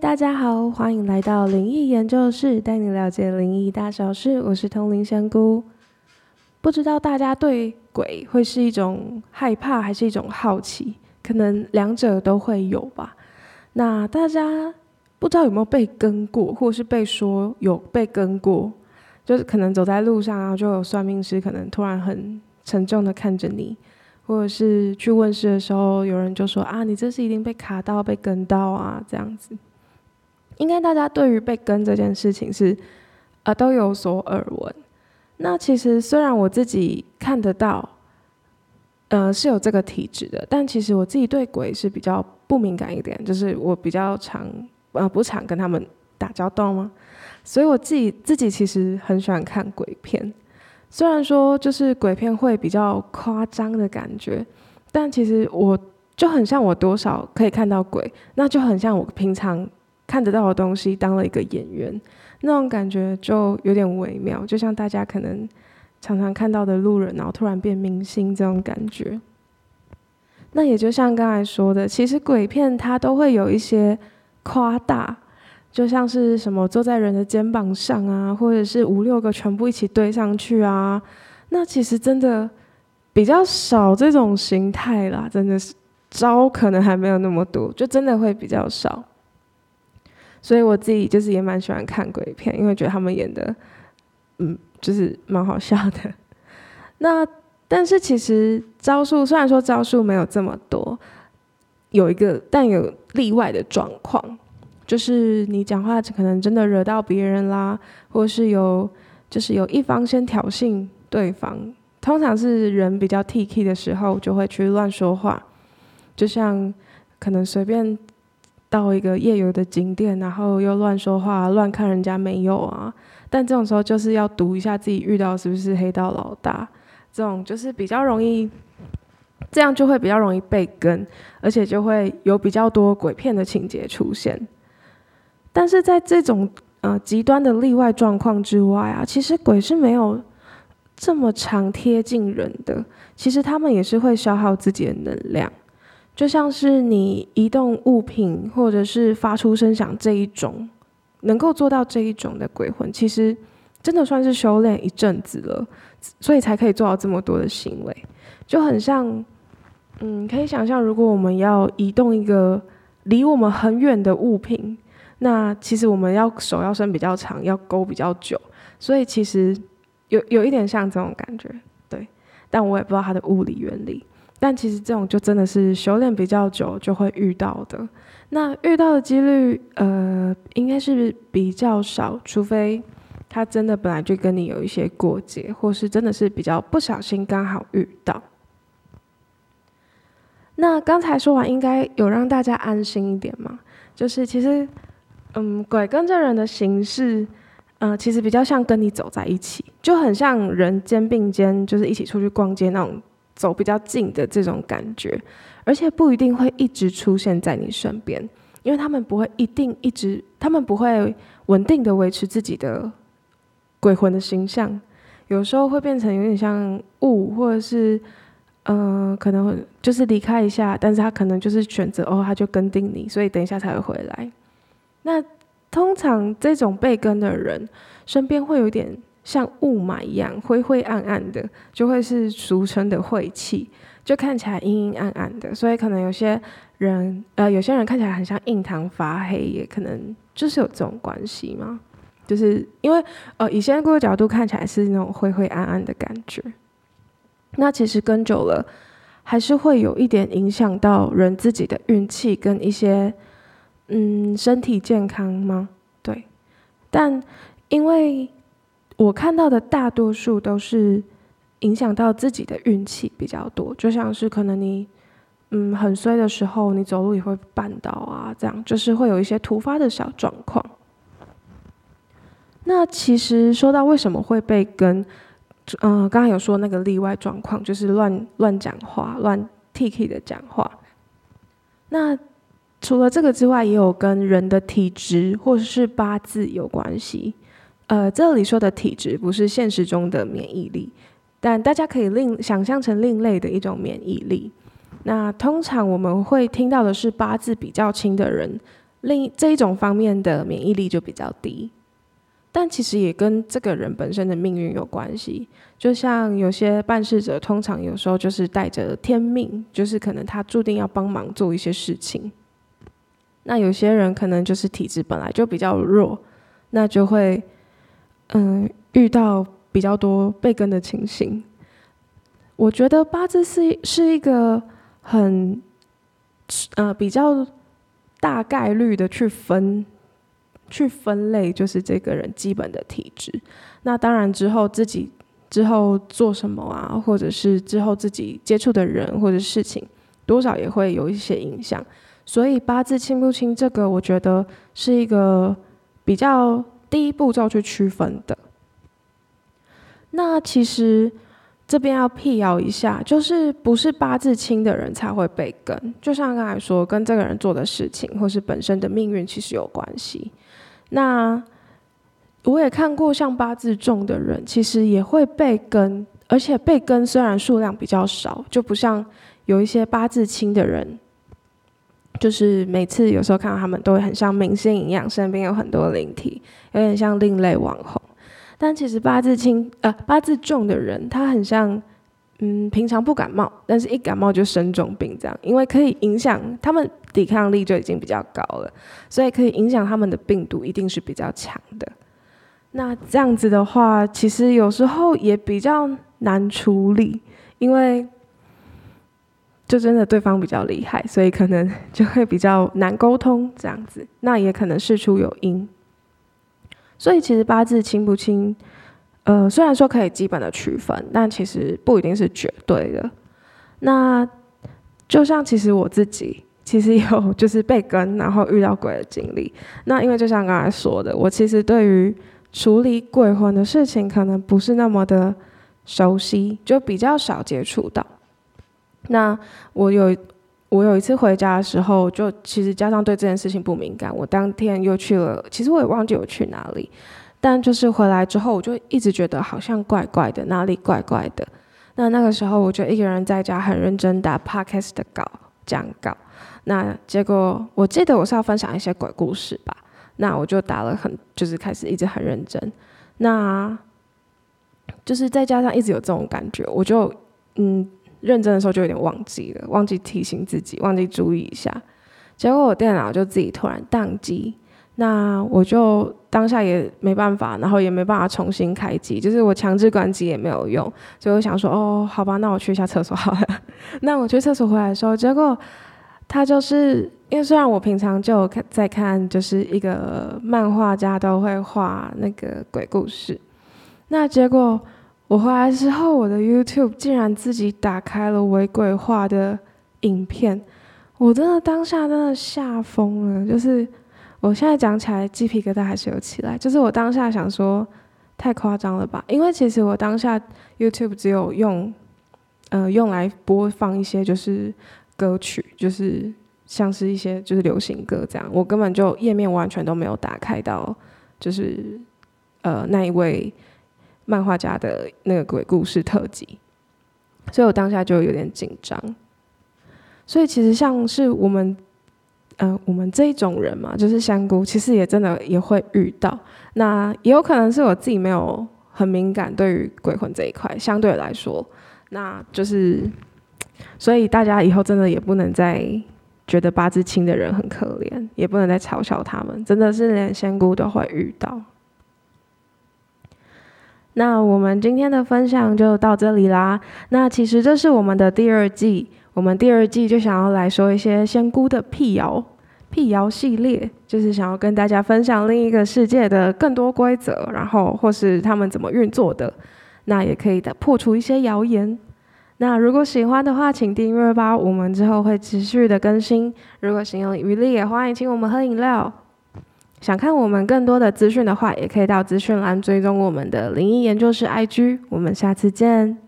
大家好，欢迎来到灵异研究室，带你了解灵异大小事。我是通灵仙姑。不知道大家对鬼会是一种害怕，还是一种好奇？可能两者都会有吧。那大家不知道有没有被跟过，或是被说有被跟过？就是可能走在路上啊，就有算命师可能突然很沉重的看着你。或者是去问世的时候，有人就说啊，你这是一定被卡到、被跟到啊，这样子。应该大家对于被跟这件事情是，呃，都有所耳闻。那其实虽然我自己看得到，呃，是有这个体质的，但其实我自己对鬼是比较不敏感一点，就是我比较常，呃，不常跟他们打交道吗？所以我自己自己其实很喜欢看鬼片。虽然说就是鬼片会比较夸张的感觉，但其实我就很像我多少可以看到鬼，那就很像我平常看得到的东西当了一个演员，那种感觉就有点微妙，就像大家可能常常看到的路人，然后突然变明星这种感觉。那也就像刚才说的，其实鬼片它都会有一些夸大。就像是什么坐在人的肩膀上啊，或者是五六个全部一起堆上去啊，那其实真的比较少这种形态啦，真的是招可能还没有那么多，就真的会比较少。所以我自己就是也蛮喜欢看鬼片，因为觉得他们演的，嗯，就是蛮好笑的。那但是其实招数虽然说招数没有这么多，有一个但有例外的状况。就是你讲话可能真的惹到别人啦，或是有就是有一方先挑衅对方，通常是人比较 T K 的时候就会去乱说话，就像可能随便到一个夜游的景点，然后又乱说话、乱看人家没有啊，但这种时候就是要读一下自己遇到是不是黑道老大，这种就是比较容易，这样就会比较容易被跟，而且就会有比较多鬼片的情节出现。但是在这种呃极端的例外状况之外啊，其实鬼是没有这么常贴近人的。其实他们也是会消耗自己的能量，就像是你移动物品或者是发出声响这一种，能够做到这一种的鬼魂，其实真的算是修炼一阵子了，所以才可以做到这么多的行为。就很像，嗯，可以想象，如果我们要移动一个离我们很远的物品。那其实我们要手要伸比较长，要勾比较久，所以其实有有一点像这种感觉，对。但我也不知道它的物理原理。但其实这种就真的是修炼比较久就会遇到的。那遇到的几率，呃，应该是比较少，除非他真的本来就跟你有一些过节，或是真的是比较不小心刚好遇到。那刚才说完，应该有让大家安心一点嘛？就是其实。嗯，鬼跟着人的形式，呃，其实比较像跟你走在一起，就很像人肩并肩，就是一起出去逛街那种走比较近的这种感觉，而且不一定会一直出现在你身边，因为他们不会一定一直，他们不会稳定的维持自己的鬼魂的形象，有时候会变成有点像雾，或者是，呃，可能就是离开一下，但是他可能就是选择哦，他就跟定你，所以等一下才会回来。那通常这种被跟的人，身边会有点像雾霾一样灰灰暗暗的，就会是俗称的晦气，就看起来阴阴暗暗的。所以可能有些人，呃，有些人看起来很像印堂发黑，也可能就是有这种关系嘛。就是因为，呃，以仙姑的角度看起来是那种灰灰暗暗的感觉。那其实跟久了，还是会有一点影响到人自己的运气跟一些。嗯，身体健康吗？对，但因为我看到的大多数都是影响到自己的运气比较多，就像是可能你嗯很衰的时候，你走路也会绊倒啊，这样就是会有一些突发的小状况。那其实说到为什么会被跟，嗯，刚刚有说那个例外状况，就是乱乱讲话、乱 T K 的讲话，那。除了这个之外，也有跟人的体质或者是八字有关系。呃，这里说的体质不是现实中的免疫力，但大家可以另想象成另类的一种免疫力。那通常我们会听到的是八字比较轻的人，另这一种方面的免疫力就比较低。但其实也跟这个人本身的命运有关系。就像有些办事者，通常有时候就是带着天命，就是可能他注定要帮忙做一些事情。那有些人可能就是体质本来就比较弱，那就会嗯遇到比较多被跟的情形。我觉得八字是是一个很呃比较大概率的去分。去分类就是这个人基本的体质，那当然之后自己之后做什么啊，或者是之后自己接触的人或者事情，多少也会有一些影响。所以八字清不清这个，我觉得是一个比较第一步骤去区分的。那其实这边要辟谣一下，就是不是八字轻的人才会被跟，就像刚才说，跟这个人做的事情或是本身的命运其实有关系。那我也看过像八字重的人，其实也会被跟，而且被跟虽然数量比较少，就不像有一些八字轻的人，就是每次有时候看到他们都会很像明星一样，身边有很多灵体，有点像另类网红。但其实八字轻呃八字重的人，他很像。嗯，平常不感冒，但是一感冒就生重病这样，因为可以影响他们抵抗力就已经比较高了，所以可以影响他们的病毒一定是比较强的。那这样子的话，其实有时候也比较难处理，因为就真的对方比较厉害，所以可能就会比较难沟通这样子。那也可能事出有因，所以其实八字清不清？呃，虽然说可以基本的区分，但其实不一定是绝对的。那就像其实我自己其实有就是被跟，然后遇到鬼的经历。那因为就像刚才说的，我其实对于处理鬼魂的事情可能不是那么的熟悉，就比较少接触到。那我有我有一次回家的时候，就其实加上对这件事情不敏感，我当天又去了，其实我也忘记我去哪里。但就是回来之后，我就一直觉得好像怪怪的，哪里怪怪的。那那个时候，我就一个人在家很认真打 podcast 的稿讲稿。那结果我记得我是要分享一些鬼故事吧。那我就打了很，就是开始一直很认真。那就是再加上一直有这种感觉，我就嗯认真的时候就有点忘记了，忘记提醒自己，忘记注意一下。结果我电脑就自己突然宕机。那我就当下也没办法，然后也没办法重新开机，就是我强制关机也没有用，所以我想说，哦，好吧，那我去一下厕所好了。那我去厕所回来的时候，结果他就是因为虽然我平常就看在看，就是一个漫画家都会画那个鬼故事，那结果我回来之后，我的 YouTube 竟然自己打开了违规化的影片，我真的当下真的吓疯了，就是。我现在讲起来鸡皮疙瘩还是有起来，就是我当下想说，太夸张了吧？因为其实我当下 YouTube 只有用，呃，用来播放一些就是歌曲，就是像是一些就是流行歌这样，我根本就页面完全都没有打开到，就是呃那一位漫画家的那个鬼故事特辑，所以我当下就有点紧张。所以其实像是我们。嗯，我们这一种人嘛，就是香菇，其实也真的也会遇到。那也有可能是我自己没有很敏感对于鬼魂这一块，相对来说，那就是，所以大家以后真的也不能再觉得八字轻的人很可怜，也不能再嘲笑他们，真的是连香菇都会遇到。那我们今天的分享就到这里啦。那其实这是我们的第二季。我们第二季就想要来说一些仙姑的辟谣，辟谣系列，就是想要跟大家分享另一个世界的更多规则，然后或是他们怎么运作的，那也可以的破除一些谣言。那如果喜欢的话，请订阅吧，我们之后会持续的更新。如果心有余力，也欢迎请我们喝饮料。想看我们更多的资讯的话，也可以到资讯栏追踪我们的灵异研究室 IG。我们下次见。